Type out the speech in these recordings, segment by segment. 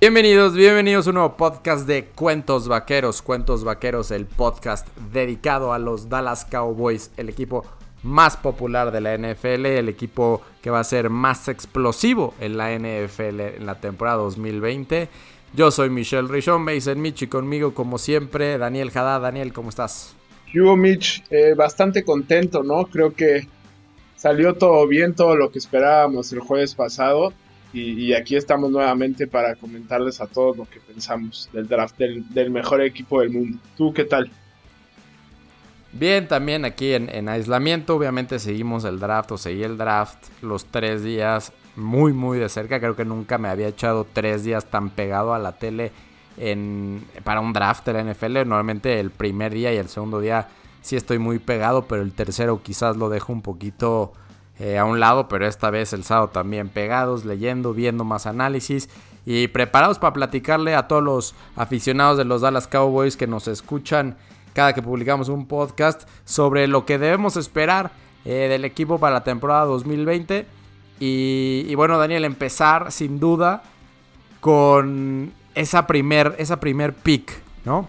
Bienvenidos, bienvenidos a un nuevo podcast de Cuentos Vaqueros. Cuentos Vaqueros, el podcast dedicado a los Dallas Cowboys, el equipo más popular de la NFL, el equipo que va a ser más explosivo en la NFL en la temporada 2020. Yo soy Michelle Richon, Mason Mitch y conmigo como siempre Daniel Jada. Daniel, ¿cómo estás? Hugo Mitch, eh, bastante contento, ¿no? Creo que salió todo bien, todo lo que esperábamos el jueves pasado. Y, aquí estamos nuevamente para comentarles a todos lo que pensamos del draft del, mejor equipo del mundo. ¿Tú qué tal? Bien, también aquí en, aislamiento, obviamente seguimos el draft o seguí el draft los tres días muy, muy de cerca. Creo que nunca me había echado tres días tan pegado a la tele en, para un draft de la NFL. Normalmente el primer día y el segundo día sí estoy muy pegado, pero el tercero quizás lo dejo un poquito eh, a un lado, pero esta vez el sábado también pegados, leyendo, viendo más análisis y preparados para platicarle a todos los aficionados de los Dallas Cowboys que nos escuchan cada que publicamos un podcast sobre lo que debemos esperar eh, del equipo para la temporada 2020. Y, bueno, Daniel, empezar sin duda con esa primer, esa primer pick, ¿no?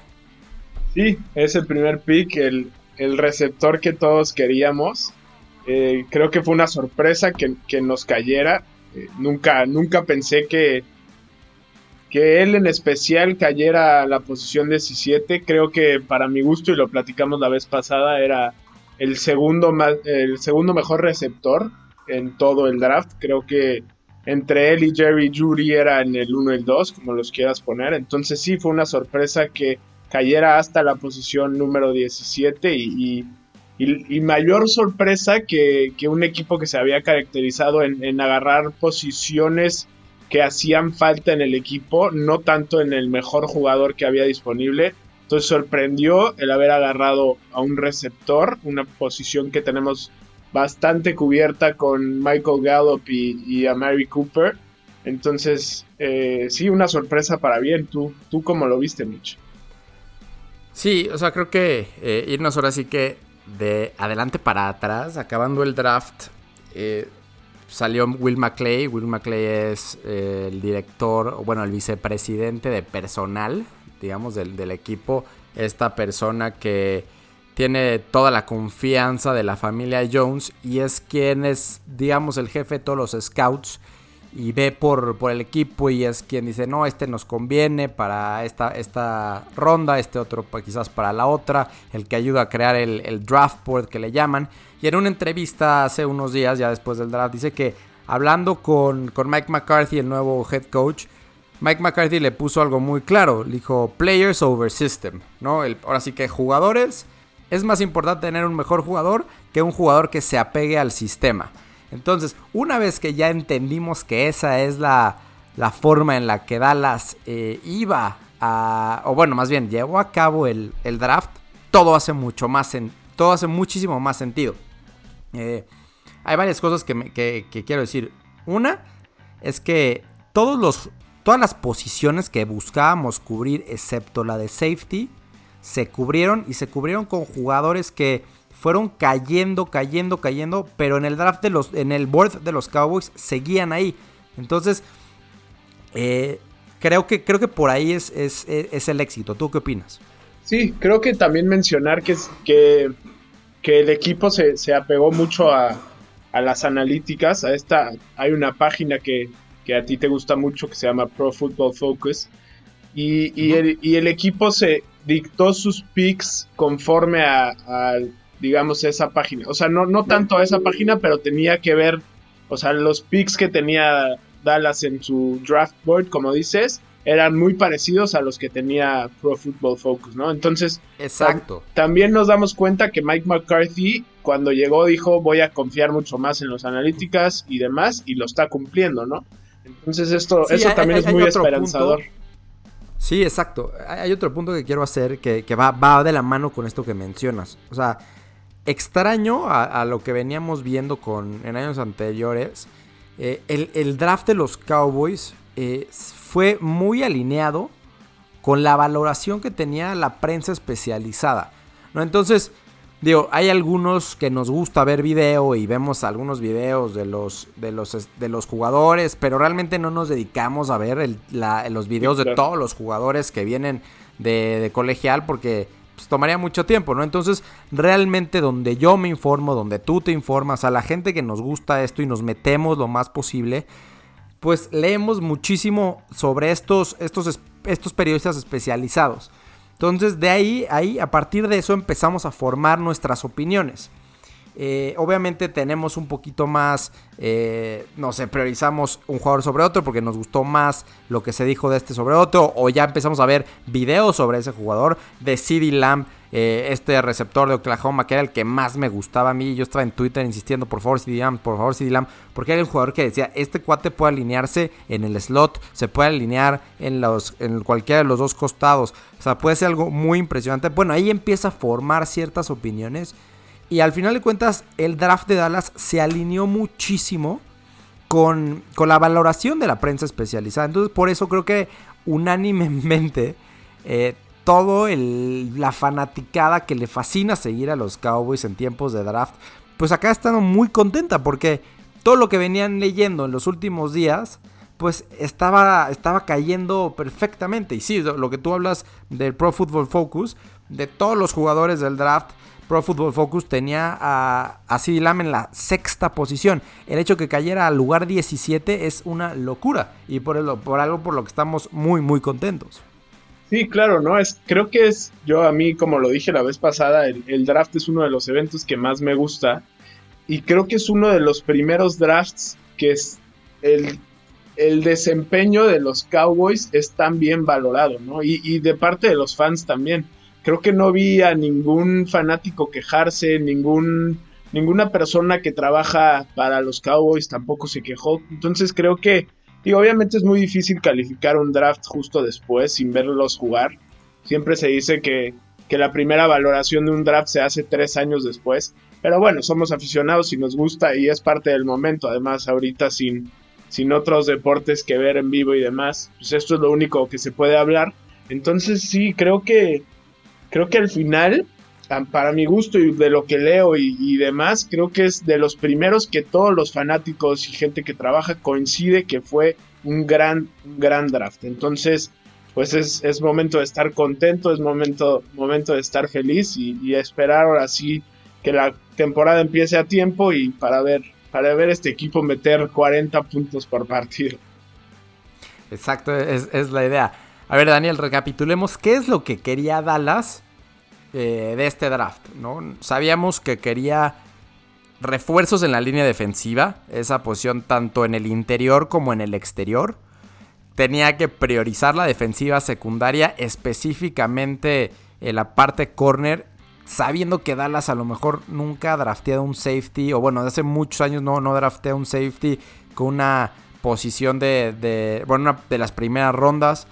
Sí, es el primer pick, el, el receptor que todos queríamos. Eh, creo que fue una sorpresa que, nos cayera. Eh, nunca, nunca pensé que, que él en especial cayera a la posición 17. Creo que para mi gusto, y lo platicamos la vez pasada, era el segundo, más, el segundo mejor receptor en todo el draft. Creo que entre él y Jerry Judy era en el 1 y el 2, como los quieras poner. Entonces sí fue una sorpresa que cayera hasta la posición número 17 y y, mayor sorpresa que, un equipo que se había caracterizado en, agarrar posiciones que hacían falta en el equipo, no tanto en el mejor jugador que había disponible. Entonces sorprendió el haber agarrado a un receptor, una posición que tenemos bastante cubierta con Michael Gallup y, a Mary Cooper. Entonces, eh, sí, una sorpresa para bien. ¿Tú, ¿Tú cómo lo viste, Mitch? Sí, o sea, creo que eh, irnos ahora sí que de adelante para atrás, acabando el draft, eh, salió Will McClay. Will McClay es eh, el director, bueno, el vicepresidente de personal, digamos, del, del, equipo. Esta persona que tiene toda la confianza de la familia Jones y es quien es, digamos, el jefe de todos los scouts y ve por, por, el equipo y es quien dice, no, este nos conviene para esta, esta ronda, este otro quizás para la otra, el que ayuda a crear el, draft board que le llaman. Y en una entrevista hace unos días, ya después del draft, dice que hablando con, con Mike McCarthy, el nuevo head coach, Mike McCarthy le puso algo muy claro, le dijo players over system, ¿no? Ahora sí que jugadores, es más importante tener un mejor jugador que un jugador que se apegue al sistema. Entonces, una vez que ya entendimos que esa es la, forma en la que Dallas eh, iba a, o bueno, más bien llevó a cabo el, draft, todo hace mucho más, todo hace muchísimo más sentido. Eh, hay varias cosas que, quiero decir. Una es que todos los, todas las posiciones que buscábamos cubrir, excepto la de safety, se cubrieron y se cubrieron con jugadores que fueron cayendo, cayendo, cayendo, pero en el draft de los, en el board de los Cowboys seguían ahí. Entonces, eh, creo, que, creo que por ahí es, es, el éxito. ¿Tú qué opinas? Sí, creo que también mencionar que, que, que el equipo se, apegó mucho a, las analíticas. A esta, hay una página que, a ti te gusta mucho que se llama Pro Football Focus. Y, el, equipo se dictó sus picks conforme al digamos, esa página. O sea, no, no tanto a esa página, pero tenía que ver, o sea, los picks que tenía Dallas en su draft board, como dices, eran muy parecidos a los que tenía Pro Football Focus, ¿no? Entonces, exacto. también nos damos cuenta que Mike McCarthy, cuando llegó, dijo, voy a confiar mucho más en los analíticas y demás, y lo está cumpliendo, ¿no? Entonces, esto, eso también es muy esperanzador. Sí, exacto. Hay otro punto que quiero hacer que, que va, va de la mano con esto que mencionas. O sea, extraño a, lo que veníamos viendo con, en años anteriores. Eh, el, draft de los Cowboys eh, fue muy alineado con la valoración que tenía la prensa especializada. ¿no? Entonces, Digo, hay algunos que nos gusta ver video y vemos algunos videos de los, de los, de los jugadores, pero realmente no nos dedicamos a ver los videos de todos los jugadores que vienen de, colegial porque pues, tomaría mucho tiempo, ¿no? Entonces, realmente donde yo me informo, donde tú te informas, a la gente que nos gusta esto y nos metemos lo más posible, pues leemos muchísimo sobre estos, estos, estos periodistas especializados. Entonces de ahí, ahí, a partir de eso empezamos a formar nuestras opiniones. Eh, obviamente tenemos un poquito más, eh, no sé, priorizamos un jugador sobre otro porque nos gustó más lo que se dijo de este sobre otro, o ya empezamos a ver videos sobre ese jugador, de CD Lamb, eh, este receptor de Oklahoma, que era el que más me gustaba a mí. Yo estaba en Twitter insistiendo, por favor, CD Lamb, por favor, CD Lamb, porque era un jugador que decía, este cuate puede alinearse en el slot, se puede alinear en, los, en cualquiera de los dos costados, o sea, puede ser algo muy impresionante. Bueno, ahí empieza a formar ciertas opiniones. Y al final de cuentas, el draft de Dallas se alineó muchísimo con, con la valoración de la prensa especializada. Entonces, por eso creo que unánimemente eh, todo la fanaticada que le fascina seguir a los Cowboys en tiempos de draft, pues acá están muy contenta porque todo lo que venían leyendo en los últimos días, pues estaba, estaba cayendo perfectamente. Y sí, lo que tú hablas del Pro Football Focus, de todos los jugadores del draft, Pro Football Focus tenía a, a en la sexta posición. El hecho que cayera al lugar 17 es una locura y por, por algo por lo que estamos muy, muy contentos. Sí, claro, ¿no? Es, creo que es, yo a mí, como lo dije la vez pasada, el, draft es uno de los eventos que más me gusta. Y creo que es uno de los primeros drafts que es el, el desempeño de los Cowboys es tan bien valorado, ¿no? Y, de parte de los fans también. Creo que no vi a ningún fanático quejarse, ningún, ninguna persona que trabaja para los Cowboys tampoco se quejó. Entonces creo que y obviamente es muy difícil calificar un draft justo después sin verlos jugar. Siempre se dice que, la primera valoración de un draft se hace tres años después. Pero bueno, somos aficionados y nos gusta y es parte del momento. Además, ahorita sin, sin otros deportes que ver en vivo y demás, pues esto es lo único que se puede hablar. Entonces sí, creo que creo que al final para mi gusto y de lo que leo y, demás, creo que es de los primeros que todos los fanáticos y gente que trabaja coincide que fue un gran, gran draft. Entonces, pues es, momento de estar contento, es momento, momento de estar feliz y, esperar ahora sí que la temporada empiece a tiempo y para ver, para ver este equipo meter 40 puntos por partido. Exacto, es, es la idea. A ver, Daniel, recapitulemos qué es lo que quería Dallas eh, de este draft, ¿no? Sabíamos que quería refuerzos en la línea defensiva, esa posición tanto en el interior como en el exterior. Tenía que priorizar la defensiva secundaria, específicamente en la parte corner, sabiendo que Dallas a lo mejor nunca ha drafteado un safety, o bueno, hace muchos años no, no draftea un safety con una posición de, de bueno, de las primeras rondas.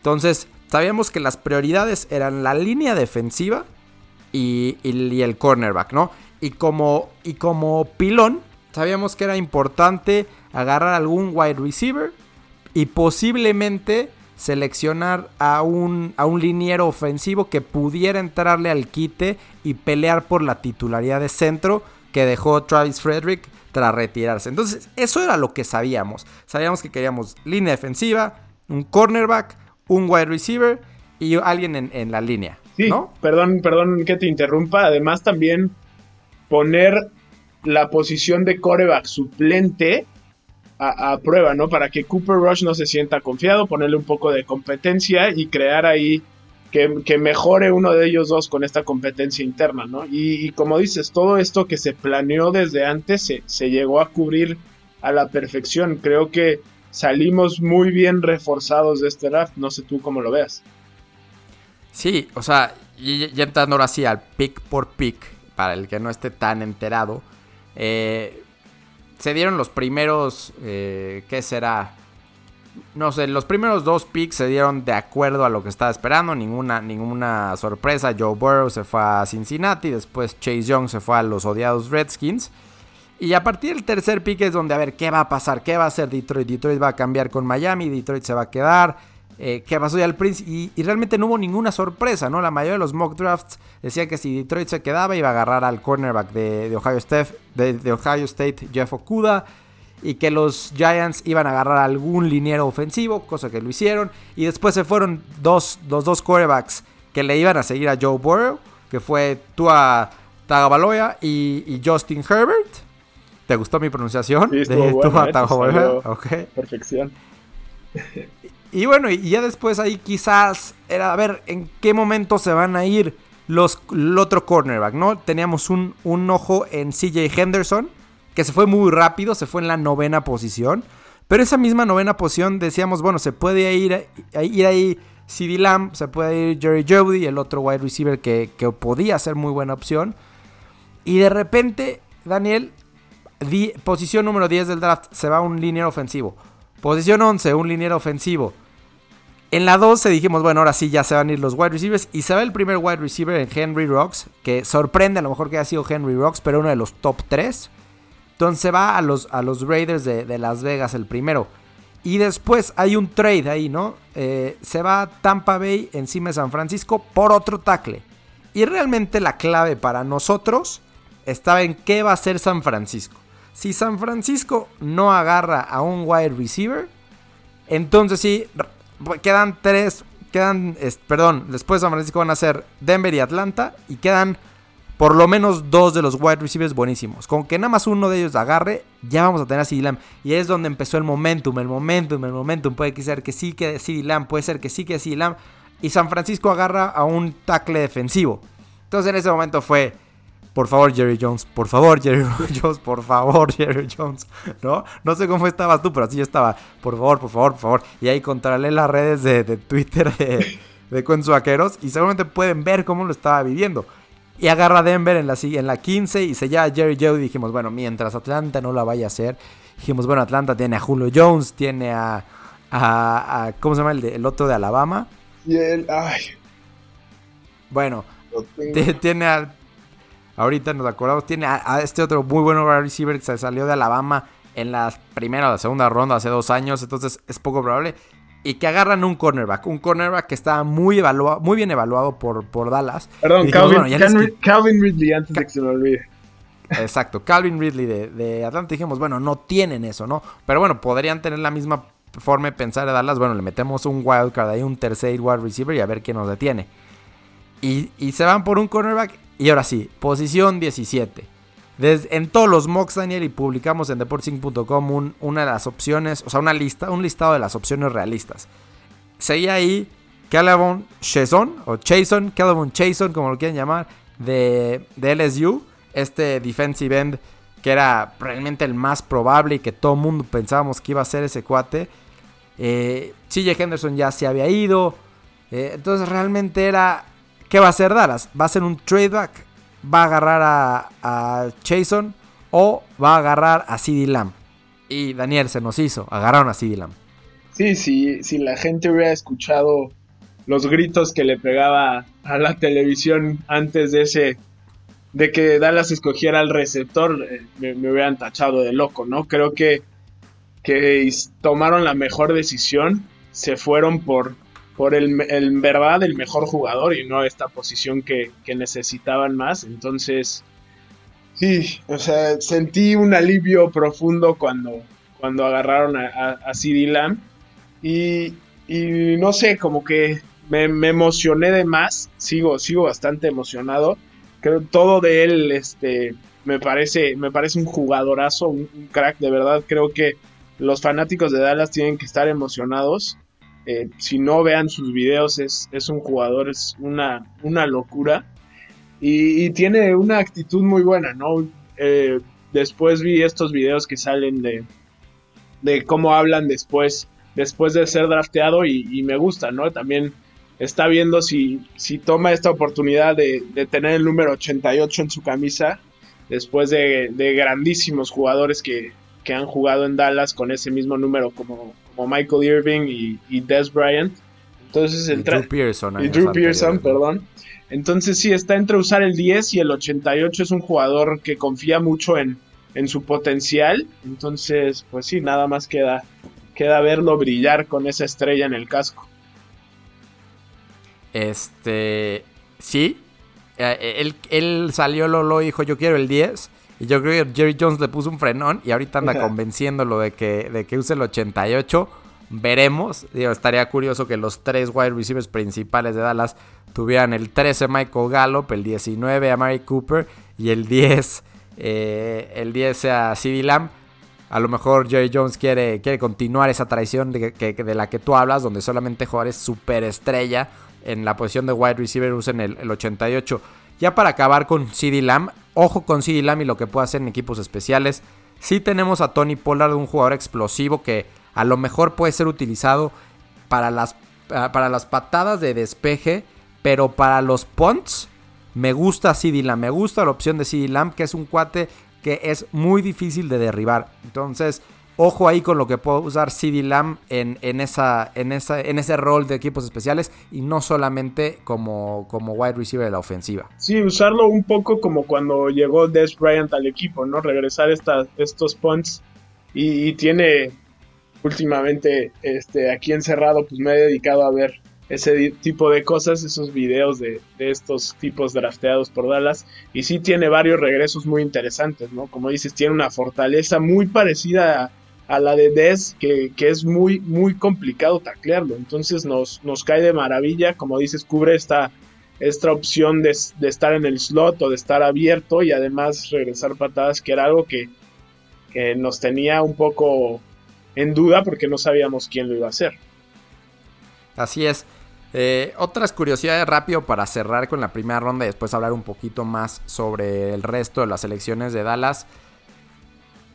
Entonces, sabíamos que las prioridades eran la línea defensiva y, el cornerback, ¿no? Y como, y como pilón, sabíamos que era importante agarrar algún wide receiver y posiblemente seleccionar a un, a un liniero ofensivo que pudiera entrarle al quite y pelear por la titularidad de centro que dejó Travis Frederick tras retirarse. Entonces, eso era lo que sabíamos. Sabíamos que queríamos línea defensiva, un cornerback, un wide receiver y alguien en, la línea. Sí, ¿no? perdón, perdón que te interrumpa. Además, también poner la posición de coreback suplente a, prueba, ¿no? Para que Cooper Rush no se sienta confiado, ponerle un poco de competencia y crear ahí que, mejore uno de ellos dos con esta competencia interna, ¿no? Y, como dices, todo esto que se planeó desde antes se, se llegó a cubrir a la perfección. Creo que salimos muy bien reforzados de este draft. No sé tú cómo lo veas. Sí, o sea, ya entrando ahora sí al pick por pick, para el que no esté tan enterado, eh, se dieron los primeros, eh, ¿qué será? No sé, los primeros dos picks se dieron de acuerdo a lo que estaba esperando, ninguna, ninguna sorpresa. Joe Burrow se fue a Cincinnati, después Chase Young se fue a los odiados Redskins. Y a partir del tercer pick es donde a ver qué va a pasar, qué va a hacer Detroit. Detroit va a cambiar con Miami, Detroit se va a quedar. eh, que pasó ya al Prince y, realmente no hubo ninguna sorpresa, ¿no? La mayoría de los mock drafts decían que si Detroit se quedaba iba a agarrar al cornerback de, Ohio, State, de, Ohio State, Jeff Okuda, y que los Giants iban a agarrar algún liniero ofensivo, cosa que lo hicieron, y después se fueron dos, los dos quarterbacks que le iban a seguir a Joe Burrow, que fue Tua Tagovailoa y, y Justin Herbert. ¿Te gustó mi pronunciación? Sí, de Tua ¿eh? Tagovailoa. Perfección. Y bueno, y ya después ahí quizás era a ver en qué momento se van a ir los, el otro cornerback, ¿no? Teníamos un, un ojo en CJ Henderson, que se fue muy rápido, se fue en la novena posición. Pero esa misma novena posición decíamos, bueno, se puede ir, ir ahí CD Lamb, se puede ir Jerry Jody, el otro wide receiver que, que podía ser muy buena opción. Y de repente, Daniel, posición número 10 del draft, se va un liniero ofensivo. Posición 11, un liniero ofensivo. En la 12 dijimos, bueno, ahora sí ya se van a ir los wide receivers. Y se va el primer wide receiver en Henry Rocks, que sorprende a lo mejor que haya sido Henry Rocks, pero uno de los top 3. Entonces va a los, a los Raiders de, Las Vegas el primero. Y después hay un trade ahí, ¿no? Eh, se va Tampa Bay encima de San Francisco por otro tackle. Y realmente la clave para nosotros estaba en qué va a hacer San Francisco. Si San Francisco no agarra a un wide receiver, entonces sí, quedan tres, quedan, perdón, después de San Francisco van a ser Denver y Atlanta y quedan por lo menos dos de los wide receivers buenísimos. Con que nada más uno de ellos agarre, ya vamos a tener a CD. Y es donde empezó el momentum, el momentum, el momentum. Puede ser que sí que CD puede ser que sí que CD. Y San Francisco agarra a un tackle defensivo. Entonces en ese momento fue por favor, Jerry Jones, por favor, Jerry Jones, por favor, Jerry Jones, ¿no? No sé cómo estabas tú, pero así yo estaba, por favor, por favor, por favor. Y ahí controlaré las redes de, Twitter de, de Vaqueros y seguramente pueden ver cómo lo estaba viviendo. Y agarra a Denver en la, en la 15 y se llama Jerry Jones y dijimos, bueno, mientras Atlanta no la vaya a hacer, dijimos, bueno, Atlanta tiene a Julio Jones, tiene a, a, ¿cómo se llama el, el otro de Alabama? Y él, ay. Bueno, tiene a Ahorita nos acordamos, tiene a, este otro muy bueno receiver que se salió de Alabama en la primera o la segunda ronda hace dos años, entonces es poco probable. Y que agarran un cornerback, un cornerback que está muy, evaluado, muy bien evaluado por, por Dallas. Perdón, Calvin, Ridley, antes de que se me olvide. Exacto, Calvin Ridley de, de, Atlanta. Dijimos, bueno, no tienen eso, ¿no? Pero bueno, podrían tener la misma forma de pensar de Dallas. Bueno, le metemos un wildcard ahí, un tercer wide receiver y a ver quién nos detiene. Y, y se van por un cornerback y ahora sí, posición 17. Desde, en todos los mocks, Daniel, y publicamos en deportsing.com un, una de las opciones, o sea, una lista, un listado de las opciones realistas. Seguía ahí Calvin Chason, o Chason, Calvin Chason, como lo quieran llamar, de, de LSU, este defensive end que era realmente el más probable y que todo el mundo pensábamos que iba a ser ese cuate. Eh, CJ Henderson ya se había ido. Eh, entonces realmente era ¿Qué va a hacer Dallas? ¿Va a hacer un tradeback? ¿Va a agarrar a, a Chason? ¿O va a agarrar a CD Lamb? Y Daniel se nos hizo, agarraron a CD Lamb. Sí, sí, si la gente hubiera escuchado los gritos que le pegaba a la televisión antes de ese de que Dallas escogiera al receptor, eh, me, hubieran tachado de loco, ¿no? Creo que, que tomaron la mejor decisión, se fueron por, por el, en verdad el mejor jugador y no esta posición que, necesitaban más. Entonces, sí, o sea, sentí un alivio profundo cuando, cuando agarraron a, a, CD Lamb. Y, no sé, como que me, emocioné de más. Sigo, sigo bastante emocionado. Creo todo de él, este, me parece, me parece un jugadorazo, un crack, de verdad. Creo que los fanáticos de Dallas tienen que estar emocionados eh, si no vean sus videos, es, un jugador, es una, una locura. Y, tiene una actitud muy buena, ¿no? Eh, después vi estos videos que salen de, de cómo hablan después, después de ser drafteado y, me gusta, ¿no? También está viendo si, si toma esta oportunidad de, tener el número 88 en su camisa, después de, de grandísimos jugadores que, que han jugado en Dallas con ese mismo número como, como Michael Irving y, y Des Bryant. Entonces y Drew Pearson. Y Drew Pearson, perdón. Entonces sí, está entre usar el 10 y el 88. Es un jugador que confía mucho en, en su potencial. Entonces, pues sí, nada más queda, queda verlo brillar con esa estrella en el casco. Este, sí, eh, él, él salió, lo dijo, yo quiero el 10. Y yo creo que Jerry Jones le puso un frenón y ahorita anda convenciéndolo de que, de que use el 88. Veremos. Digo, estaría curioso que los tres wide receivers principales de Dallas tuvieran el 13 Michael Gallup, el 19 a Mary Cooper y el 10, eh, el 10 a CD Lamb. A lo mejor Jerry Jones quiere, quiere continuar esa traición de, de la que tú hablas, donde solamente jugadores superestrella en la posición de wide receiver usen el, el 88. Ya para acabar con CD Lamb, ojo con CD Lamb y lo que puede hacer en equipos especiales. Sí tenemos a Tony Pollard, un jugador explosivo que a lo mejor puede ser utilizado para las, ah, para las patadas de despeje, pero para los punts me gusta CD Lamb, me gusta la opción de CD Lamb, que es un cuate que es muy difícil de derribar. Entonces, Ojo ahí con lo que puede usar CD Lamb en, esa, en, esa, en ese rol de equipos especiales y no solamente como, como wide receiver de la ofensiva. Sí, usarlo un poco como cuando llegó Des Bryant al equipo, ¿no? Regresar estos punts y, tiene últimamente este, aquí encerrado, pues me he dedicado a ver ese tipo de cosas, esos videos de, de, estos tipos drafteados por Dallas. Y sí tiene varios regresos muy interesantes, ¿no? Como dices, tiene una fortaleza muy parecida a, la de Des, que, es muy, muy complicado taclearlo. Entonces nos, nos cae de maravilla, como dices, cubre esta, esta opción de, estar en el slot o de estar abierto y además regresar patadas, que era algo que, nos tenía un poco en duda porque no sabíamos quién lo iba a hacer. Así es. Eh, otras curiosidades rápido para cerrar con la primera ronda y después hablar un poquito más sobre el resto de las elecciones de Dallas.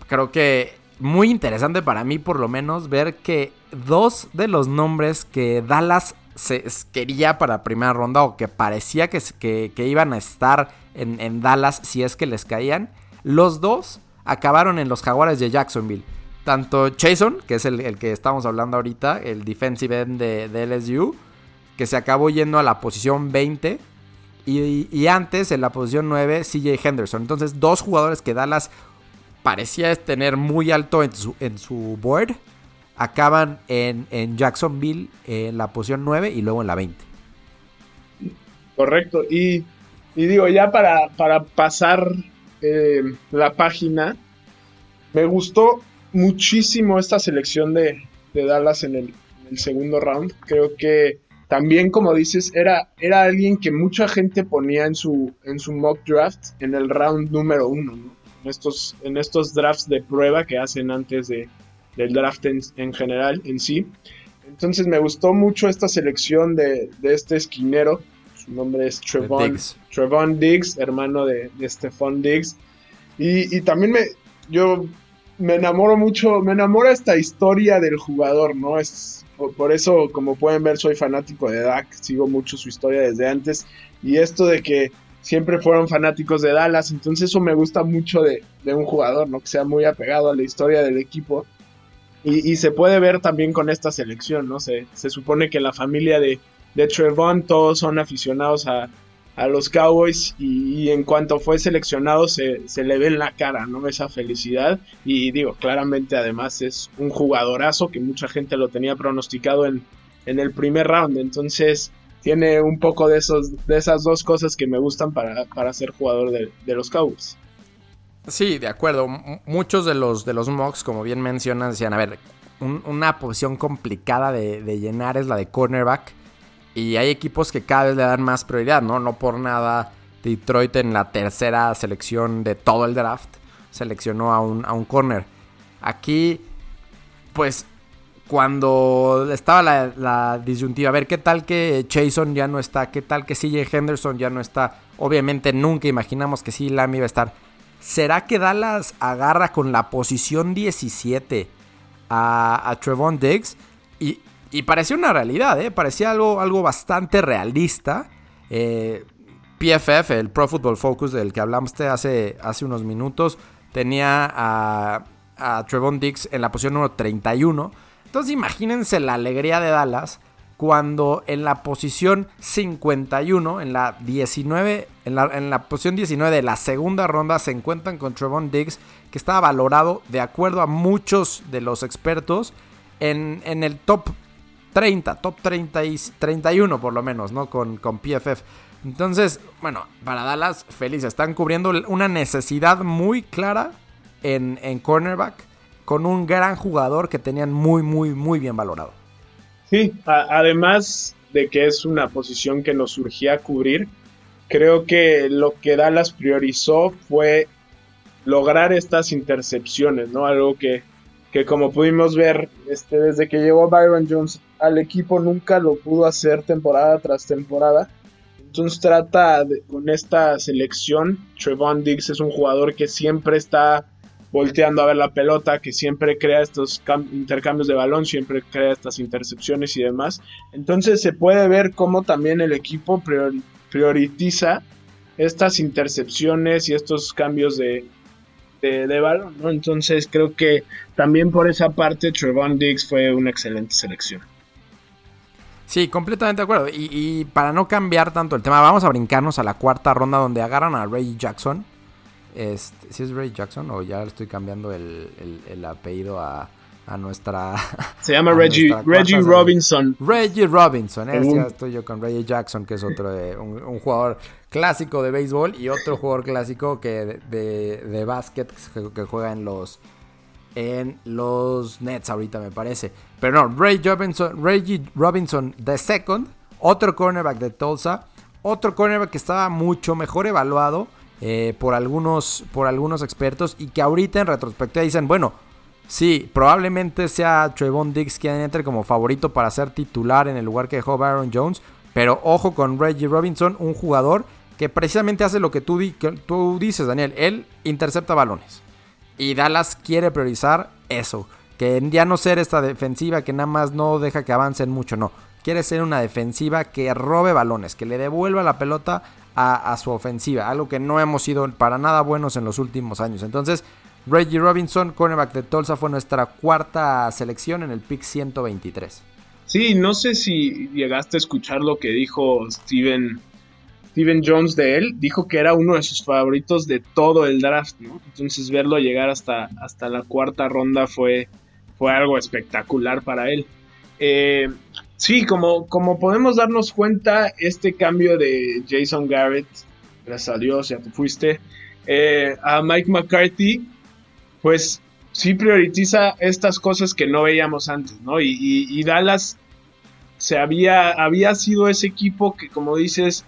Creo que muy interesante para mí por lo menos ver que dos de los nombres que Dallas se quería para primera ronda o que parecía que, que, iban a estar en, Dallas si es que les caían, los dos acabaron en los Jaguares de Jacksonville. Tanto Chason, que es el, que estamos hablando ahorita, el defensive end de, LSU, que se acabó yendo a la posición 20. Y, y, antes en la posición 9, CJ Henderson. Entonces, dos jugadores que Dallas parecía tener muy alto en su, en su board, acaban en, Jacksonville en la posición 9 y luego en la 20. Correcto, y, digo, ya para, para pasar eh, la página, me gustó muchísimo esta selección de, Dallas en el, segundo round. Creo que también, como dices, era, era alguien que mucha gente ponía en su, en su mock draft en el round número uno. ¿no? En estos, en estos drafts de prueba que hacen antes de, del draft en, general en sí. Entonces me gustó mucho esta selección de, este esquinero. Su nombre es Trevon Diggs, Trevon Diggs hermano de, de Stephon Diggs. Y, también me, yo me enamoro mucho, me enamora esta historia del jugador, ¿no? Es, por, eso, como pueden ver, soy fanático de Dak, sigo mucho su historia desde antes. Y esto de que siempre fueron fanáticos de Dallas, entonces eso me gusta mucho de, un jugador, ¿no? Que sea muy apegado a la historia del equipo. Y, se puede ver también con esta selección, ¿no? Se, se supone que la familia de, de Trevon todos son aficionados a, los Cowboys y, en cuanto fue seleccionado se, le ve en la cara, ¿no? Esa felicidad y digo, claramente además es un jugadorazo que mucha gente lo tenía pronosticado en, en el primer round, entonces tiene un poco de, esos, de esas dos cosas que me gustan para, ser jugador de, los Cowboys. Sí, de acuerdo. muchos de los, de los mocks, como bien mencionan, decían, a ver, una posición complicada de, llenar es la de cornerback. Y hay equipos que cada vez le dan más prioridad, ¿no? No por nada Detroit en la tercera selección de todo el draft seleccionó a un, a un corner. Aquí, pues cuando estaba la, disyuntiva, a ver, ¿qué tal que Jason ya no está? ¿Qué tal que CJ Henderson ya no está? Obviamente nunca imaginamos que sí Lam iba a estar. ¿Será que Dallas agarra con la posición 17 a, Trevon Diggs? Y, y, parecía una realidad, ¿eh? Parecía algo, algo bastante realista. Eh, PFF, el Pro Football Focus del que hablamos hace, hace unos minutos, tenía a, a Trevon Diggs en la posición número 31 entonces imagínense la alegría de Dallas cuando en la posición 51, en la 19, en la, posición 19 de la segunda ronda se encuentran con Trevon Diggs, que estaba valorado de acuerdo a muchos de los expertos en, el top 30, top 30 y 31 por lo menos, ¿no? Con, con PFF. Entonces, bueno, para Dallas, felices. Están cubriendo una necesidad muy clara en, en cornerback con un gran jugador que tenían muy, muy, muy bien valorado. Sí, además de que es una posición que nos surgía cubrir, creo que lo que Dallas priorizó fue lograr estas intercepciones, ¿no? Algo que, que como pudimos ver, este, desde que llegó Byron Jones al equipo nunca lo pudo hacer temporada tras temporada. Entonces trata con esta selección, Trevon Diggs es un jugador que siempre está volteando a ver la pelota, que siempre crea estos intercambios de balón, siempre crea estas intercepciones y demás. Entonces se puede ver cómo también el equipo prioriza estas intercepciones y estos cambios de, de, balón, ¿no? Entonces creo que también por esa parte Trevon Diggs fue una excelente selección. Sí, completamente de acuerdo. Y, para no cambiar tanto el tema, vamos a brincarnos a la cuarta ronda donde agarran a Ray Jackson. Este, ¿Sí es Ray Jackson o ya estoy cambiando el, apellido a, nuestra... Se llama Reggie, Robinson. Reggie Robinson, ¿eh? ya estoy yo con Reggie Jackson, que es otro de, un, jugador clásico de béisbol y otro jugador clásico que de, de, básquet que, juega en los en los Nets ahorita me parece. Pero no, Ray Robinson, Reggie Robinson de second, otro cornerback de Tulsa, otro cornerback que estaba mucho mejor evaluado eh, por, algunos, por algunos expertos y que ahorita en retrospectiva dicen, bueno, sí, probablemente sea Trevon Diggs quien entre como favorito para ser titular en el lugar que dejó Baron Jones, pero ojo con Reggie Robinson, un jugador que precisamente hace lo que tú, que tú dices, Daniel, él intercepta balones. Y Dallas quiere priorizar eso. Que ya no ser esta defensiva que nada más no deja que avancen mucho, no. Quiere ser una defensiva que robe balones, que le devuelva la pelota a, su ofensiva. Algo que no hemos sido para nada buenos en los últimos años. Entonces, Reggie Robinson, cornerback de Tulsa, fue nuestra cuarta selección en el pick 123. Sí, no sé si llegaste a escuchar lo que dijo Steven Steven Jones de él, dijo que era uno de sus favoritos de todo el draft, ¿no? Entonces verlo llegar hasta, hasta la cuarta ronda fue, fue algo espectacular para él. Eh, sí, como, como podemos darnos cuenta, este cambio de Jason Garrett, gracias a Dios, ya te fuiste, eh, a Mike McCarthy, pues sí prioriza estas cosas que no veíamos antes, ¿no? Y, y Dallas se había, había sido ese equipo que, como dices,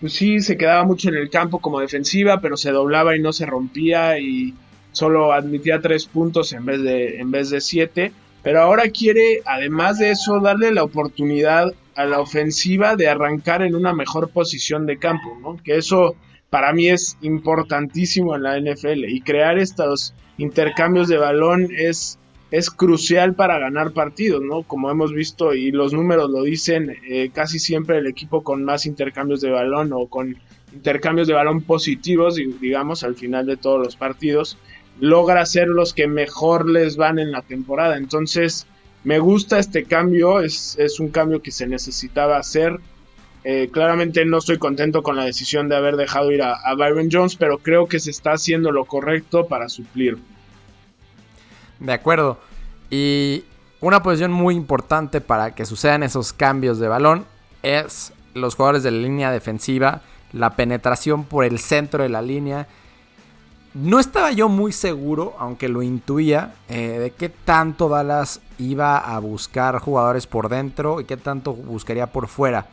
pues sí, se quedaba mucho en el campo como defensiva, pero se doblaba y no se rompía y solo admitía tres puntos en vez de, en vez de siete. Pero ahora quiere, además de eso, darle la oportunidad a la ofensiva de arrancar en una mejor posición de campo, ¿no? Que eso para mí es importantísimo en la NFL y crear estos intercambios de balón es es crucial para ganar partidos, ¿no? Como hemos visto y los números lo dicen, eh, casi siempre el equipo con más intercambios de balón o con intercambios de balón positivos, digamos, al final de todos los partidos, logra ser los que mejor les van en la temporada. Entonces, me gusta este cambio, es, un cambio que se necesitaba hacer. Eh, claramente no estoy contento con la decisión de haber dejado ir a, a Byron Jones, pero creo que se está haciendo lo correcto para suplir. De acuerdo. Y una posición muy importante para que sucedan esos cambios de balón es los jugadores de la línea defensiva, la penetración por el centro de la línea. No estaba yo muy seguro, aunque lo intuía, eh, de qué tanto Dallas iba a buscar jugadores por dentro y qué tanto buscaría por fuera.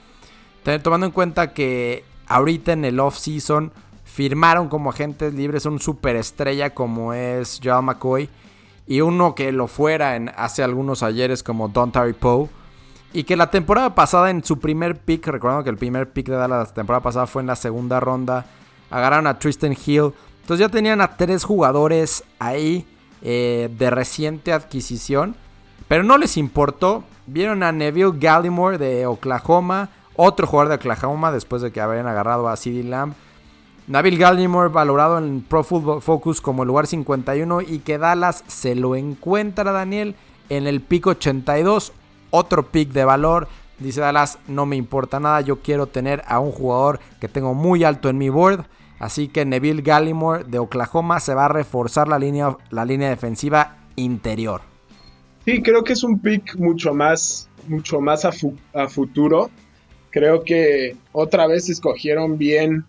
Tomando en cuenta que ahorita en el off-season firmaron como agentes libres un superestrella como es Joel McCoy y uno que lo fuera en hace algunos ayeres como Don Terry Poe. Y que la temporada pasada en su primer pick, recordando que el primer pick de Dallas la temporada pasada fue en la segunda ronda, agarraron a Tristan Hill. Entonces ya tenían a tres jugadores ahí eh, de reciente adquisición. Pero no les importó. Vieron a Neville Gallimore de Oklahoma. Otro jugador de Oklahoma después de que habían agarrado a CD Lamb. Nabil Gallimore valorado en Pro Football Focus como el lugar 51 y que Dallas se lo encuentra Daniel en el pick 82, otro pick de valor. Dice Dallas, no me importa nada, yo quiero tener a un jugador que tengo muy alto en mi board. Así que Neville Gallimore de Oklahoma se va a reforzar la línea, la línea defensiva interior. Sí, creo que es un pick mucho más mucho más a, futuro. Creo que otra vez escogieron bien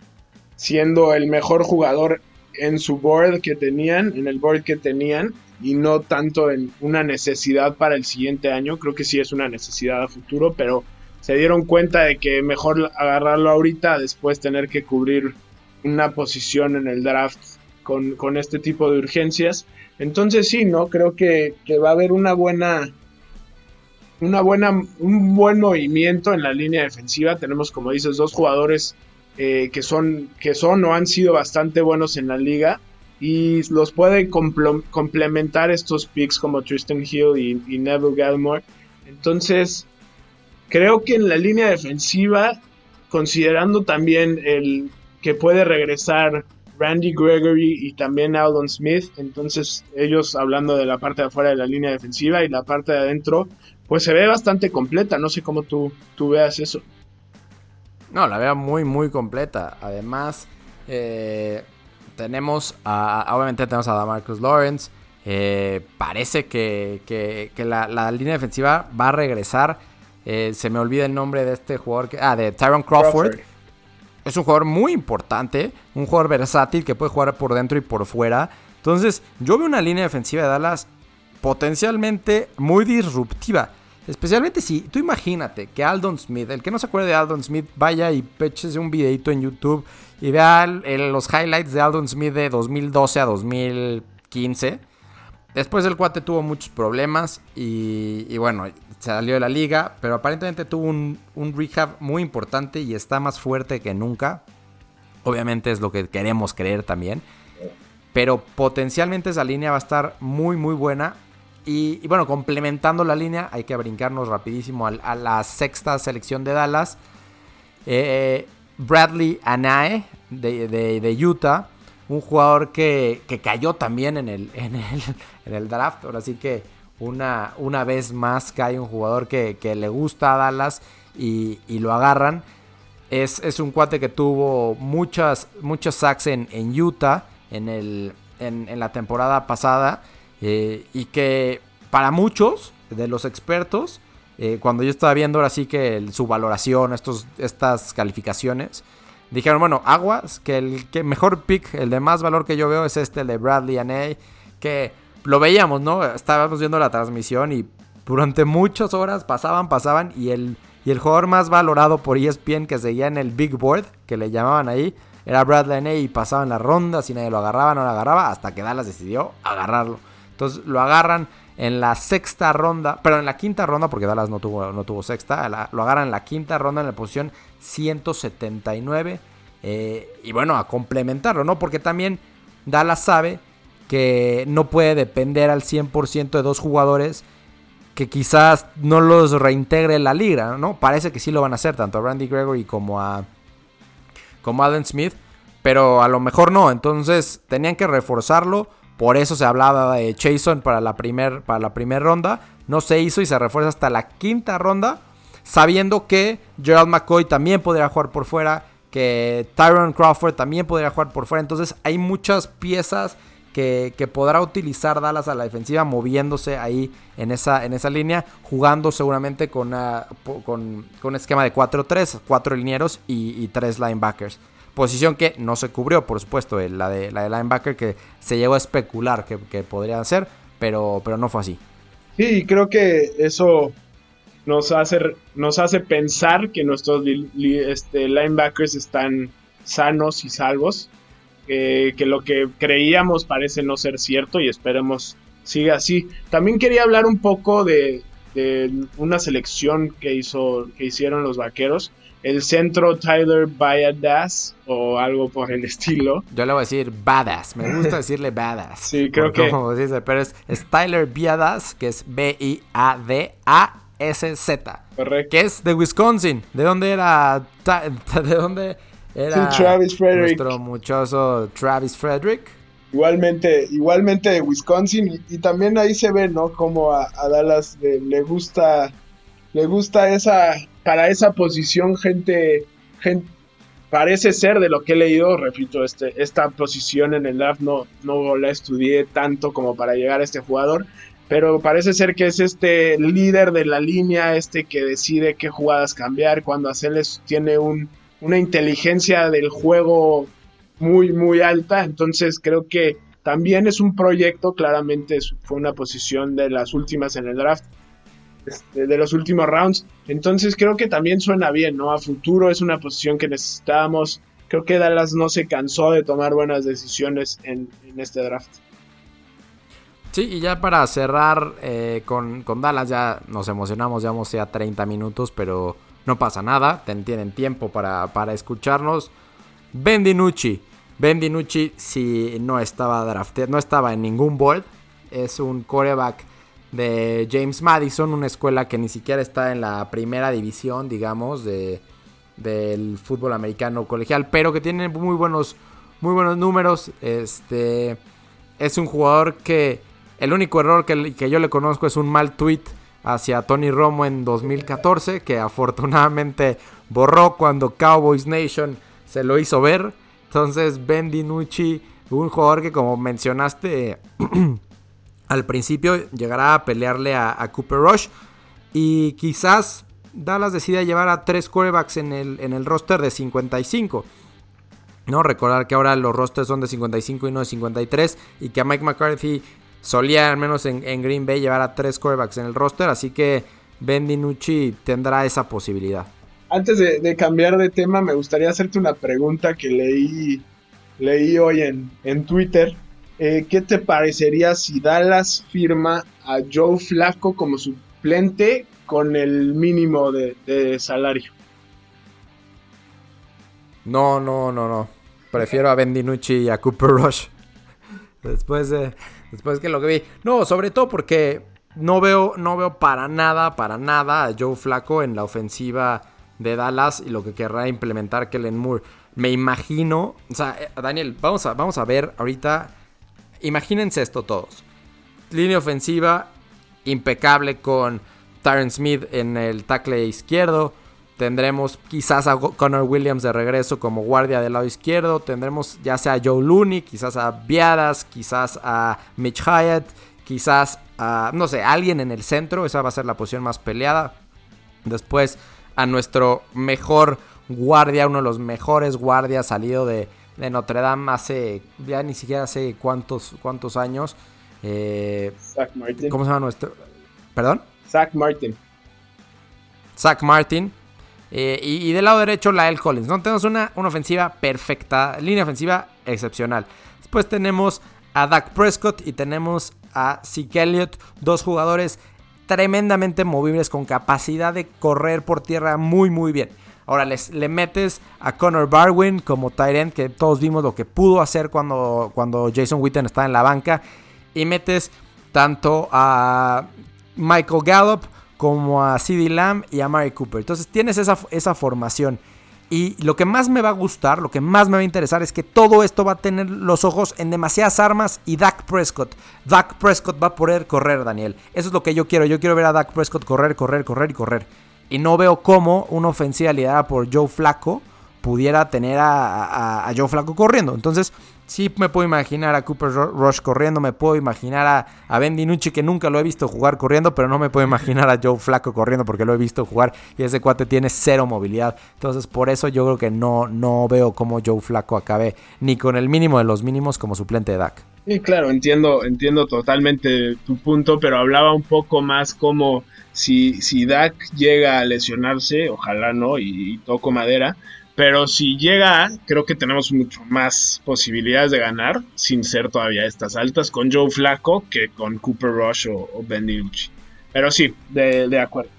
siendo el mejor jugador en su board que tenían, en el board que tenían, y no tanto en una necesidad para el siguiente año. Creo que sí es una necesidad a futuro, pero se dieron cuenta de que mejor agarrarlo ahorita, después tener que cubrir una posición en el draft con, con este tipo de urgencias. Entonces sí, ¿no? Creo que, va a haber una buena. Una buena. un buen movimiento en la línea defensiva. Tenemos, como dices, dos jugadores eh, que son. que son o han sido bastante buenos en la liga. Y los puede complementar estos picks como Tristan Hill y, y Neville Gallimore. Entonces, creo que en la línea defensiva, considerando también el que puede regresar Randy Gregory y también Aldon Smith. Entonces, ellos hablando de la parte de afuera de la línea defensiva y la parte de adentro, pues se ve bastante completa. No sé cómo tú, tú veas eso. No, la veo muy, muy completa. Además, eh, tenemos a, obviamente tenemos a Marcus Lawrence. Eh, parece que, la, línea defensiva va a regresar. Eh, se me olvida el nombre de este jugador. Que, ah, de Tyron Crawford es un jugador muy importante, un jugador versátil que puede jugar por dentro y por fuera. Entonces, yo veo una línea defensiva de Dallas potencialmente muy disruptiva. Especialmente si tú imagínate que Aldon Smith, el que no se acuerde de Aldon Smith, vaya y peches un videito en YouTube y vea los highlights de Aldon Smith de 2012 a 2015. Después el cuate tuvo muchos problemas y, y bueno, salió de la liga, pero aparentemente tuvo un, rehab muy importante y está más fuerte que nunca. Obviamente es lo que queremos creer también. Pero potencialmente esa línea va a estar muy, muy buena. Y, bueno, complementando la línea, hay que brincarnos rapidísimo a, la sexta selección de Dallas. Eh, Bradley Anae de, Utah. Un jugador que, cayó también en el, en el, en el draft. Ahora sí que una, una vez más que hay un jugador que, le gusta a Dallas y, lo agarran. Es, es, un cuate que tuvo muchas, muchos sacks en, Utah en, el, en, la temporada pasada eh, y que para muchos de los expertos, eh, cuando yo estaba viendo ahora sí que su valoración, estos, estas calificaciones, dijeron, bueno, aguas, que el que mejor pick, el de más valor que yo veo es este, de Bradley Aney, que lo veíamos, ¿no? Estábamos viendo la transmisión y durante muchas horas pasaban, pasaban y el, y el jugador más valorado por ESPN que seguía en el Big Board, que le llamaban ahí, era Bradley Ney y pasaban las rondas y nadie lo agarraba, no lo agarraba, hasta que Dallas decidió agarrarlo. Entonces lo agarran en la sexta ronda, pero en la quinta ronda, porque Dallas no tuvo, no tuvo sexta, lo agarran en la quinta ronda en la posición 179. Eh, y bueno, a complementarlo, ¿no? Porque también Dallas sabe que no puede depender al 100% de dos jugadores que quizás no los reintegre la liga, ¿no? Parece que sí lo van a hacer, tanto a Randy Gregory como a, como Alan Smith, pero a lo mejor no, entonces tenían que reforzarlo, por eso se hablaba de Chason para la primera para la primera ronda, no se hizo y se refuerza hasta la quinta ronda, sabiendo que Gerald McCoy también podría jugar por fuera, que Tyron Crawford también podría jugar por fuera, entonces hay muchas piezas que, podrá utilizar Dallas a la defensiva moviéndose ahí en esa, en esa línea, jugando seguramente con, con, un esquema de 4-3, 4 linieros y, 3 linebackers. Posición que no se cubrió, por supuesto, la de, la linebacker que se llegó a especular que, podría ser, pero, pero no fue así. Sí, creo que eso nos hace, nos hace pensar que nuestros este, linebackers están sanos y salvos que lo que creíamos parece no ser cierto y esperemos siga así. También quería hablar un poco de, una selección que, hizo, que hicieron los vaqueros. El centro Tyler Badass o algo por el estilo. Yo le voy a decir Badass. Me gusta decirle Badass. Sí, creo que. pero es, Tyler Badass, que es B-I-A-D-A-S-Z. Correcto. Que es de Wisconsin. ¿De dónde era? ¿De dónde era Travis Frederick. Nuestro muchoso Travis Frederick. Igualmente, igualmente de Wisconsin. Y, también ahí se ve, ¿no? Como a, Dallas le, gusta. Le gusta esa. Para esa posición, gente. gente parece ser de lo que he leído, repito, este, esta posición en el draft no, no la estudié tanto como para llegar a este jugador. pero parece ser que es este líder de la línea, este que decide qué jugadas cambiar, cuando hacerles tiene un, una inteligencia del juego muy, muy alta, entonces creo que también es un proyecto, claramente fue una posición de las últimas en el draft, este, de los últimos rounds, entonces creo que también suena bien, ¿no? A futuro es una posición que necesitábamos, creo que Dallas no se cansó de tomar buenas decisiones en este draft. Sí, y ya para cerrar eh, con, Dallas, ya nos emocionamos, ya 30 minutos, pero no pasa nada, tienen tiempo para, para escucharnos. Ben DiNucci, Ben DiNucci si no estaba drafted, no estaba en ningún board, es un coreback de James Madison, una escuela que ni siquiera está en la primera división, digamos, de, del fútbol americano colegial, pero que tiene muy buenos, muy buenos números. Este es un jugador que el único error que, que yo le conozco es un mal tweet hacia Tony Romo en 2014, que afortunadamente borró cuando Cowboys Nation se lo hizo ver. Entonces, Ben DiNucci, un jugador que como mencionaste al principio, llegará a pelearle a, Cooper Rush. Y quizás Dallas decida llevar a tres quarterbacks en el, en el roster de 55. ¿no? Recordar que ahora los rosters son de 55 y no de 53. Y que a Mike McCarthy solía al menos en, Green Bay llevar a tres quarterbacks en el roster, así que Ben DiNucci tendrá esa posibilidad. Antes de, cambiar de tema, me gustaría hacerte una pregunta que leí, leí hoy en, en Twitter. Eh, ¿Qué te parecería si Dallas firma a Joe Flaco como suplente con el mínimo de, de salario? No, no, no, no. Prefiero a Ben DiNucci y a Cooper Rush. Después de, después que lo que vi. No, sobre todo porque no veo, no veo para nada, para nada a Joe Flaco en la ofensiva de Dallas y lo que querrá implementar Kellen Moore. Me imagino, o sea, eh, Daniel, vamos a, vamos a ver ahorita, imagínense esto todos. Línea ofensiva impecable con Tyron Smith en el tackle izquierdo. Tendremos quizás a Connor Williams de regreso como guardia del lado izquierdo. Tendremos ya sea a Joe Looney, quizás a Viadas, quizás a Mitch Hyatt, quizás a, no sé, alguien en el centro. Esa va a ser la posición más peleada. Después a nuestro mejor guardia, uno de los mejores guardias salido de, Notre Dame hace, ya ni siquiera hace cuántos, cuántos años. Eh, Zach Martin. ¿Cómo se llama nuestro? ¿Perdón? Zach Martin. Zach Martin. Eh, y, del lado derecho, Lael Collins. ¿no? Tenemos una, una, ofensiva perfecta, línea ofensiva excepcional. Después tenemos a Dak Prescott y tenemos a Zeke Elliott, dos jugadores tremendamente movibles con capacidad de correr por tierra muy muy bien. Ahora les, le metes a Connor Barwin como Tyrant, que todos vimos lo que pudo hacer cuando, cuando Jason Witten estaba en la banca. Y metes tanto a Michael Gallup como a CD Lamb y a Mary Cooper. Entonces tienes esa, esa formación. Y lo que más me va a gustar, lo que más me va a interesar es que todo esto va a tener los ojos en demasiadas armas y Dak Prescott. Dak Prescott va a poder correr, Daniel. Eso es lo que yo quiero. Yo quiero ver a Dak Prescott correr, correr, correr y correr. Y no veo cómo una ofensiva liderada por Joe Flaco pudiera tener a, a Joe Flaco corriendo. Entonces, Sí me puedo imaginar a Cooper Rush corriendo, me puedo imaginar a, a Ben DiNucci que nunca lo he visto jugar corriendo, pero no me puedo imaginar a Joe Flaco corriendo porque lo he visto jugar y ese cuate tiene cero movilidad. Entonces por eso yo creo que no, no veo cómo Joe Flaco acabe ni con el mínimo de los mínimos como suplente de Dak. Sí, claro, entiendo, entiendo totalmente tu punto, pero hablaba un poco más como si, si Dak llega a lesionarse, ojalá no, y toco madera, pero si llega, creo que tenemos mucho más posibilidades de ganar, sin ser todavía estas altas, con Joe Flaco que con Cooper Rush o, Ben DiNucci. Pero sí, de, acuerdo.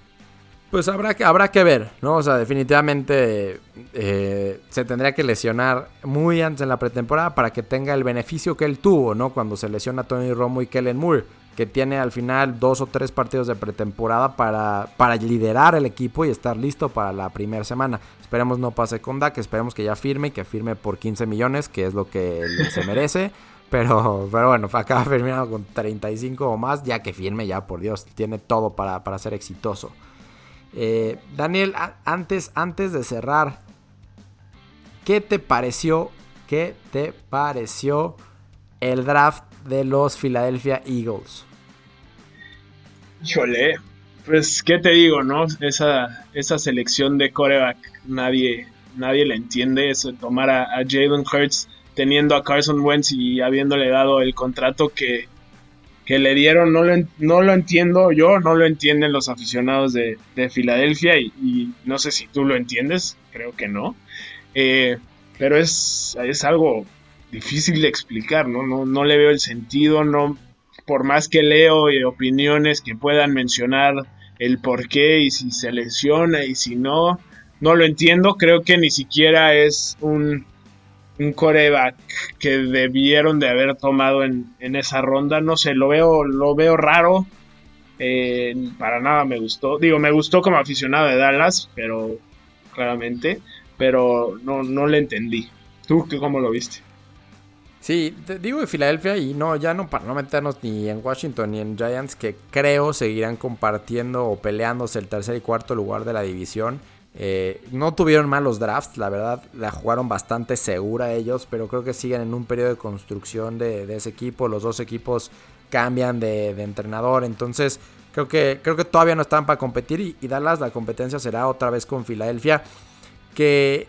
Pues habrá que, habrá que ver, ¿no? O sea, definitivamente eh, se tendría que lesionar muy antes en la pretemporada para que tenga el beneficio que él tuvo, ¿no? Cuando se lesiona Tony Romo y Kellen Moore, que tiene al final dos o tres partidos de pretemporada para, para liderar el equipo y estar listo para la primera semana. Esperemos no pase con Dak, esperemos que ya firme y que firme por 15 millones, que es lo que se merece. Pero, pero bueno, acaba firmando con 35 o más, ya que firme, ya por Dios, tiene todo para, ser exitoso. Eh, Daniel, antes, antes de cerrar, ¿qué te pareció? ¿Qué te pareció el draft de los Philadelphia Eagles? Híjole, pues, ¿qué te digo, no? Esa, esa selección de coreback, nadie, nadie le entiende eso, tomar a, a Jalen Hurts teniendo a Carson Wentz y habiéndole dado el contrato que, que le dieron, no lo, no lo entiendo yo, no lo entienden los aficionados de, Filadelfia y, no sé si tú lo entiendes, creo que no. Eh, pero es, es algo difícil de explicar, ¿no? ¿no? No le veo el sentido, no, por más que leo y opiniones que puedan mencionar el por qué y si se lesiona y si no, no lo entiendo. Creo que ni siquiera es un, un coreback que debieron de haber tomado en, esa ronda. No sé, lo veo, lo veo raro. Eh, para nada me gustó. Digo, me gustó como aficionado de Dallas, pero claramente, pero no, no le entendí. ¿Tú cómo lo viste? Sí, te digo de Filadelfia y no, ya no para no meternos ni en Washington ni en Giants, que creo seguirán compartiendo o peleándose el tercer y cuarto lugar de la división. Eh, no tuvieron malos drafts, la verdad, la jugaron bastante segura ellos, pero creo que siguen en un periodo de construcción de, ese equipo. Los dos equipos cambian de, entrenador, entonces creo que, creo que todavía no están para competir y, y Dallas la competencia será otra vez con Filadelfia, que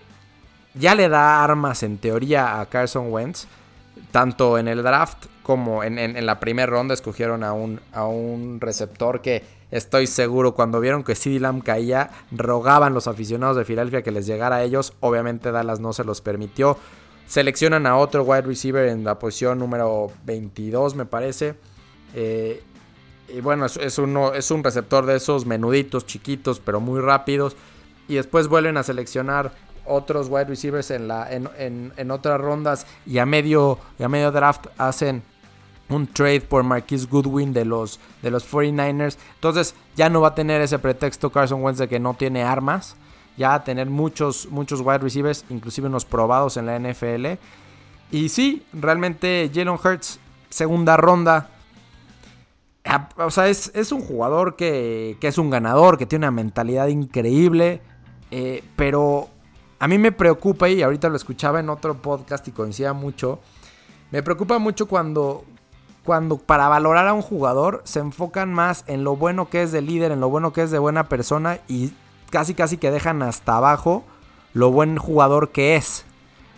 ya le da armas en teoría a Carson Wentz tanto en el draft como en, la primera ronda escogieron a un, a un receptor que estoy seguro cuando vieron que CD Lamb caía, rogaban los aficionados de Filadelfia que les llegara a ellos. Obviamente Dallas no se los permitió. Seleccionan a otro wide receiver en la posición número 22, me parece. Eh, y bueno, es, uno, es un receptor de esos menuditos, chiquitos, pero muy rápidos. Y después vuelven a seleccionar otros wide receivers en, la, en, otras rondas y a, medio, a medio draft hacen un trade por Marquis Goodwin de los, de los 49ers. Entonces ya no va a tener ese pretexto Carson Wentz de que no tiene armas. Ya va a tener muchos, muchos wide receivers, inclusive unos probados en la NFL. Y sí, realmente Jalen Hurts, segunda ronda. Ah, o sea, es, un jugador que, que, es un ganador, que tiene una mentalidad increíble. Eh, pero a mí me preocupa, y ahorita lo escuchaba en otro podcast y coincidía mucho, me preocupa mucho cuando, cuando para valorar a un jugador se enfocan más en lo bueno que es de líder, en lo bueno que es de buena persona y casi casi que dejan hasta abajo lo buen jugador que es.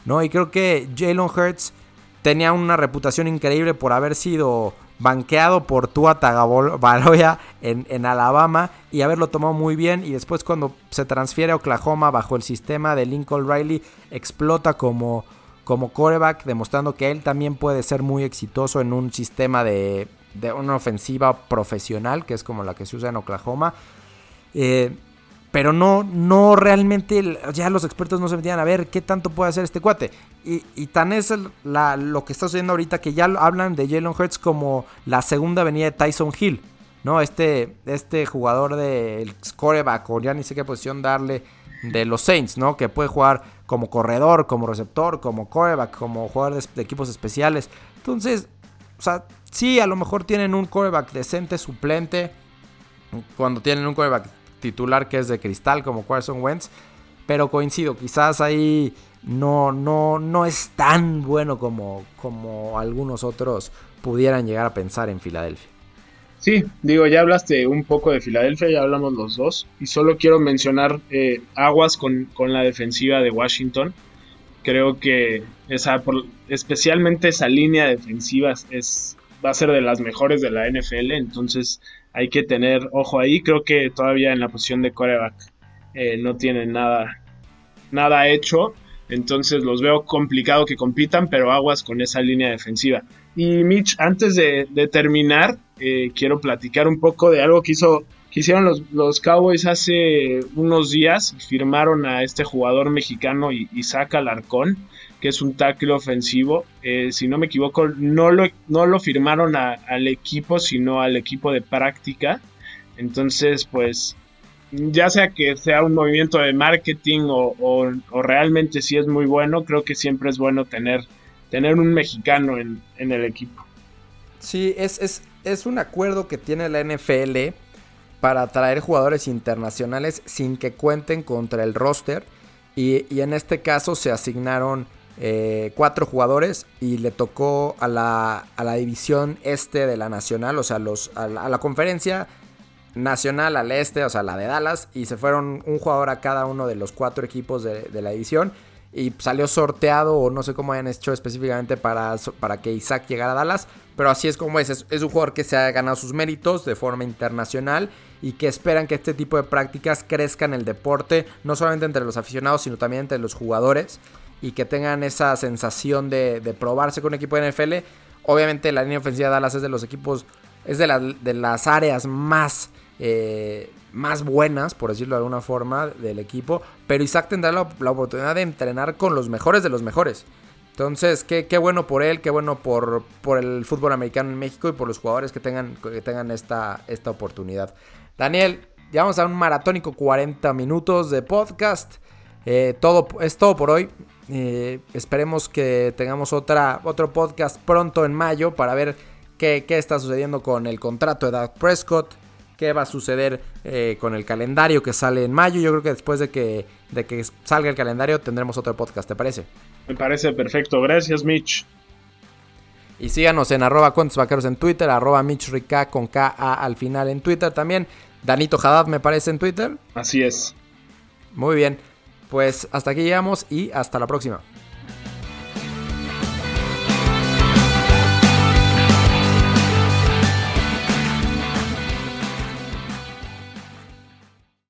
¿no? Y creo que Jalen Hurts tenía una reputación increíble por haber sido banqueado por Tua Tagovailoa en, en Alabama. Y haberlo tomado muy bien. Y después cuando se transfiere a Oklahoma bajo el sistema de Lincoln Riley explota como como coreback demostrando que él también puede ser muy exitoso en un sistema de, de una ofensiva profesional que es como la que se usa en Oklahoma. Eh, pero no, no realmente, ya los expertos no se metían a ver qué tanto puede hacer este cuate. Y, tan es lo que está sucediendo ahorita que ya hablan de Jalen Hurts como la segunda venida de Tyson Hill. ¿no? Este, este jugador del scoreback, o ya ni sé qué posición darle, de los Saints, ¿no? Que puede jugar como corredor, como receptor, como coreback, como jugador de, equipos especiales. Entonces, o sea, sí, a lo mejor tienen un coreback decente, suplente. Cuando tienen un coreback titular que es de cristal como Carson Wentz. Pero coincido, quizás ahí no, no, no es tan bueno como, como algunos otros pudieran llegar a pensar en Filadelfia. Sí, digo, ya hablaste un poco de Filadelfia, ya hablamos los dos, y solo quiero mencionar eh, aguas con, la defensiva de Washington. Creo que esa, especialmente esa línea defensiva es, va a ser de las mejores de la NFL, entonces hay que tener ojo ahí. Creo que todavía en la posición de coreback eh, no tienen nada, nada hecho. Entonces los veo complicado que compitan, pero aguas con esa línea defensiva. Y Mitch, antes de, terminar, eh, quiero platicar un poco de algo que, hizo, que hicieron los, los, Cowboys hace unos días. Firmaron a este jugador mexicano Isaac Alarcón que es un tackle ofensivo. Eh, si no me equivoco, no lo, no lo firmaron al equipo, sino al equipo de práctica. Entonces, pues, ya sea que sea un movimiento de marketing o, realmente si es muy bueno, creo que siempre es bueno tener, tener un mexicano en, el equipo. Sí, es, es, un acuerdo que tiene la NFL para atraer jugadores internacionales sin que cuenten contra el roster. Y, y en este caso se asignaron eh, cuatro jugadores y le tocó a la, a la, división este de la nacional, o sea, los, a, la, conferencia nacional al este, o sea, la de Dallas, y se fueron un jugador a cada uno de los cuatro equipos de, la división. Y salió sorteado, o no sé cómo hayan hecho específicamente para, para que Isaac llegara a Dallas. Pero así es como es. es. un jugador que se ha ganado sus méritos de forma internacional y que esperan que este tipo de prácticas crezcan el deporte, no solamente entre los aficionados, sino también entre los jugadores. Y que tengan esa sensación de, de probarse con un equipo de NFL. Obviamente la línea ofensiva de Dallas es de los equipos, es de, de las áreas más eh, más buenas, por decirlo de alguna forma, del equipo. Pero Isaac tendrá la, oportunidad de entrenar con los mejores de los mejores. Entonces, qué, qué bueno por él, qué bueno por, por, el fútbol americano en México y por los jugadores que tengan, que tengan esta, esta oportunidad. Daniel, ya vamos a un maratónico 40 minutos de podcast. Eh, todo, es todo por hoy. Eh, esperemos que tengamos otra, otro podcast pronto en mayo para ver qué, qué está sucediendo con el contrato de Doug Prescott, qué va a suceder eh, con el calendario que sale en mayo. Yo creo que después de que, de que salga el calendario tendremos otro podcast, ¿te parece? Me parece perfecto, gracias Mitch. Y síganos en arroba cuentos vaqueros en Twitter, arroba Mitch con K al final en Twitter también. Danito Haddad me parece en Twitter. Así es. Muy bien, pues hasta aquí llegamos y hasta la próxima.